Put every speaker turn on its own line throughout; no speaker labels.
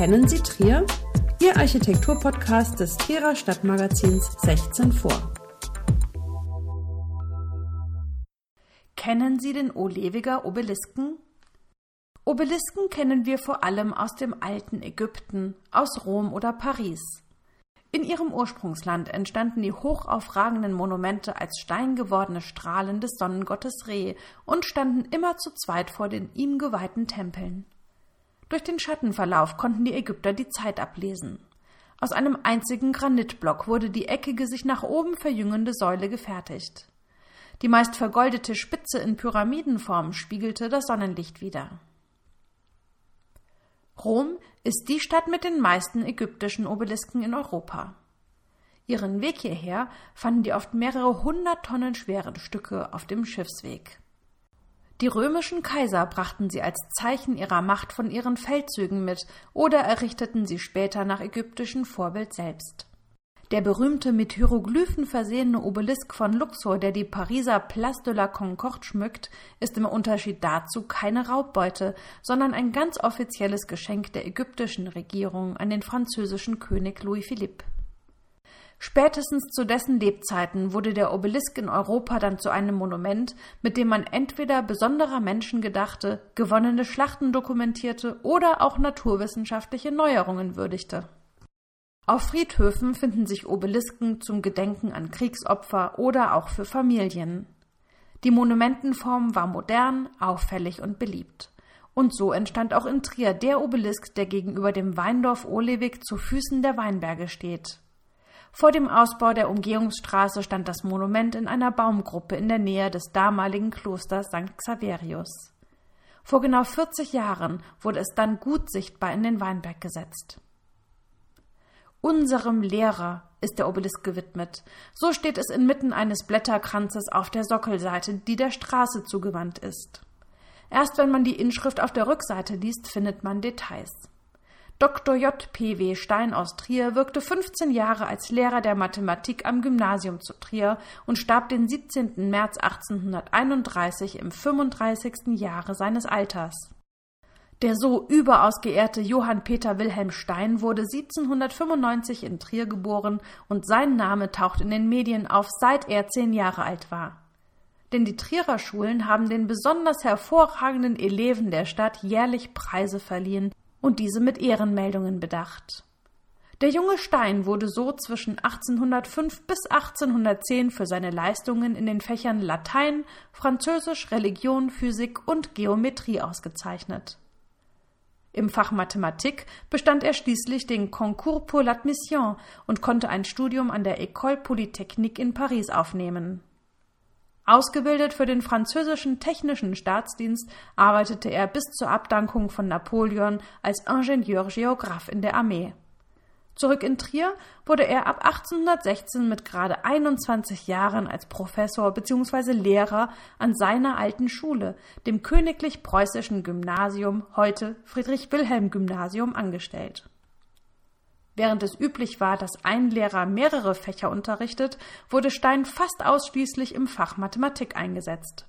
Kennen Sie Trier? Ihr Architekturpodcast des Trierer Stadtmagazins 16 vor.
Kennen Sie den Olewiger Obelisken? Obelisken kennen wir vor allem aus dem alten Ägypten, aus Rom oder Paris. In ihrem Ursprungsland entstanden die hochaufragenden Monumente als steingewordene Strahlen des Sonnengottes Re und standen immer zu zweit vor den ihm geweihten Tempeln. Durch den Schattenverlauf konnten die Ägypter die Zeit ablesen. Aus einem einzigen Granitblock wurde die eckige, sich nach oben verjüngende Säule gefertigt. Die meist vergoldete Spitze in Pyramidenform spiegelte das Sonnenlicht wider. Rom ist die Stadt mit den meisten ägyptischen Obelisken in Europa. Ihren Weg hierher fanden die oft mehrere hundert Tonnen schweren Stücke auf dem Schiffsweg. Die römischen Kaiser brachten sie als Zeichen ihrer Macht von ihren Feldzügen mit oder errichteten sie später nach ägyptischem Vorbild selbst. Der berühmte mit Hieroglyphen versehene Obelisk von Luxor, der die Pariser Place de la Concorde schmückt, ist im Unterschied dazu keine Raubbeute, sondern ein ganz offizielles Geschenk der ägyptischen Regierung an den französischen König Louis Philippe. Spätestens zu dessen Lebzeiten wurde der Obelisk in Europa dann zu einem Monument, mit dem man entweder besonderer Menschen gedachte, gewonnene Schlachten dokumentierte oder auch naturwissenschaftliche Neuerungen würdigte. Auf Friedhöfen finden sich Obelisken zum Gedenken an Kriegsopfer oder auch für Familien. Die Monumentenform war modern, auffällig und beliebt. Und so entstand auch in Trier der Obelisk, der gegenüber dem Weindorf Olewig zu Füßen der Weinberge steht. Vor dem Ausbau der Umgehungsstraße stand das Monument in einer Baumgruppe in der Nähe des damaligen Klosters St. Xaverius. Vor genau 40 Jahren wurde es dann gut sichtbar in den Weinberg gesetzt. Unserem Lehrer ist der Obelisk gewidmet. So steht es inmitten eines Blätterkranzes auf der Sockelseite, die der Straße zugewandt ist. Erst wenn man die Inschrift auf der Rückseite liest, findet man Details. Dr. J. P. W. Stein aus Trier wirkte 15 Jahre als Lehrer der Mathematik am Gymnasium zu Trier und starb den 17. März 1831 im 35. Jahre seines Alters. Der so überaus geehrte Johann Peter Wilhelm Stein wurde 1795 in Trier geboren und sein Name taucht in den Medien auf, seit er zehn Jahre alt war. Denn die Trierer Schulen haben den besonders hervorragenden Eleven der Stadt jährlich Preise verliehen, und diese mit Ehrenmeldungen bedacht. Der junge Stein wurde so zwischen 1805 bis 1810 für seine Leistungen in den Fächern Latein, Französisch, Religion, Physik und Geometrie ausgezeichnet. Im Fach Mathematik bestand er schließlich den Concours pour l'admission und konnte ein Studium an der École Polytechnique in Paris aufnehmen. Ausgebildet für den französischen technischen Staatsdienst arbeitete er bis zur Abdankung von Napoleon als Ingenieur-Geograph in der Armee. Zurück in Trier wurde er ab 1816 mit gerade 21 Jahren als Professor bzw. Lehrer an seiner alten Schule, dem Königlich Preußischen Gymnasium, heute Friedrich-Wilhelm-Gymnasium, angestellt. Während es üblich war, dass ein Lehrer mehrere Fächer unterrichtet, wurde Stein fast ausschließlich im Fach Mathematik eingesetzt.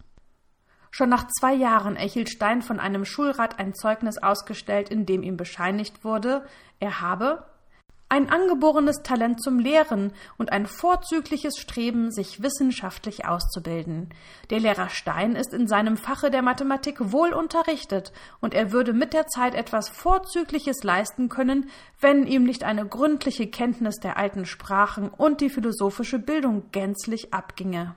Schon nach zwei Jahren erhielt Stein von einem Schulrat ein Zeugnis ausgestellt, in dem ihm bescheinigt wurde, er habe ein angeborenes Talent zum Lehren und ein vorzügliches Streben, sich wissenschaftlich auszubilden. Der Lehrer Stein ist in seinem Fache der Mathematik wohl unterrichtet, und er würde mit der Zeit etwas Vorzügliches leisten können, wenn ihm nicht eine gründliche Kenntnis der alten Sprachen und die philosophische Bildung gänzlich abginge.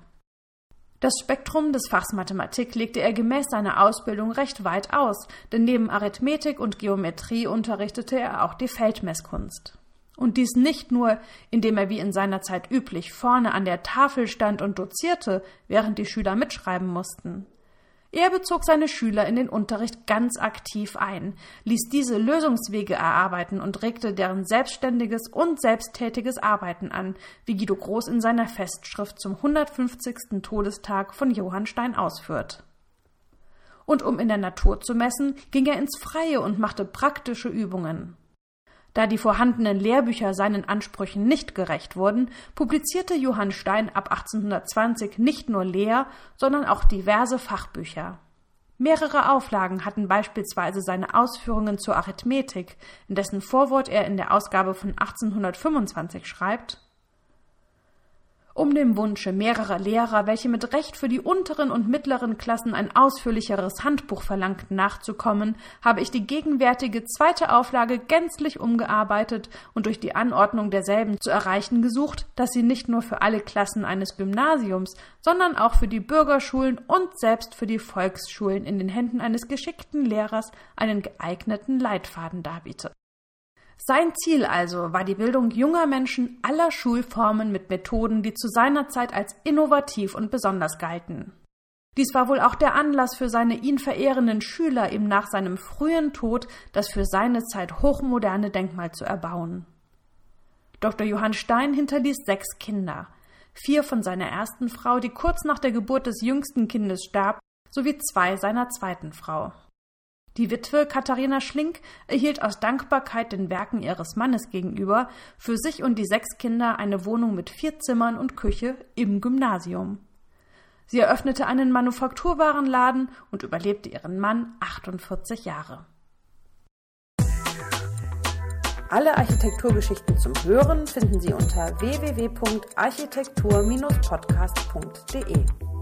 Das Spektrum des Fachs Mathematik legte er gemäß seiner Ausbildung recht weit aus, denn neben Arithmetik und Geometrie unterrichtete er auch die Feldmesskunst. Und dies nicht nur, indem er wie in seiner Zeit üblich vorne an der Tafel stand und dozierte, während die Schüler mitschreiben mussten. Er bezog seine Schüler in den Unterricht ganz aktiv ein, ließ diese Lösungswege erarbeiten und regte deren selbstständiges und selbsttätiges Arbeiten an, wie Guido Groß in seiner Festschrift zum 150. Todestag von Johann Stein ausführt. Und um in der Natur zu messen, ging er ins Freie und machte praktische Übungen. Da die vorhandenen Lehrbücher seinen Ansprüchen nicht gerecht wurden, publizierte Johann Stein ab 1820 nicht nur Lehr-, sondern auch diverse Fachbücher. Mehrere Auflagen hatten beispielsweise seine Ausführungen zur Arithmetik, in dessen Vorwort er in der Ausgabe von 1825 schreibt um dem Wunsche mehrerer Lehrer, welche mit Recht für die unteren und mittleren Klassen ein ausführlicheres Handbuch verlangten, nachzukommen, habe ich die gegenwärtige zweite Auflage gänzlich umgearbeitet und durch die Anordnung derselben zu erreichen gesucht, dass sie nicht nur für alle Klassen eines Gymnasiums, sondern auch für die Bürgerschulen und selbst für die Volksschulen in den Händen eines geschickten Lehrers einen geeigneten Leitfaden darbiete. Sein Ziel also war die Bildung junger Menschen aller Schulformen mit Methoden, die zu seiner Zeit als innovativ und besonders galten. Dies war wohl auch der Anlass für seine ihn verehrenden Schüler, ihm nach seinem frühen Tod das für seine Zeit hochmoderne Denkmal zu erbauen. Dr. Johann Stein hinterließ sechs Kinder, vier von seiner ersten Frau, die kurz nach der Geburt des jüngsten Kindes starb, sowie zwei seiner zweiten Frau. Die Witwe Katharina Schlink erhielt aus Dankbarkeit den Werken ihres Mannes gegenüber für sich und die sechs Kinder eine Wohnung mit vier Zimmern und Küche im Gymnasium. Sie eröffnete einen Manufakturwarenladen und überlebte ihren Mann 48 Jahre.
Alle Architekturgeschichten zum Hören finden Sie unter www.architektur-podcast.de.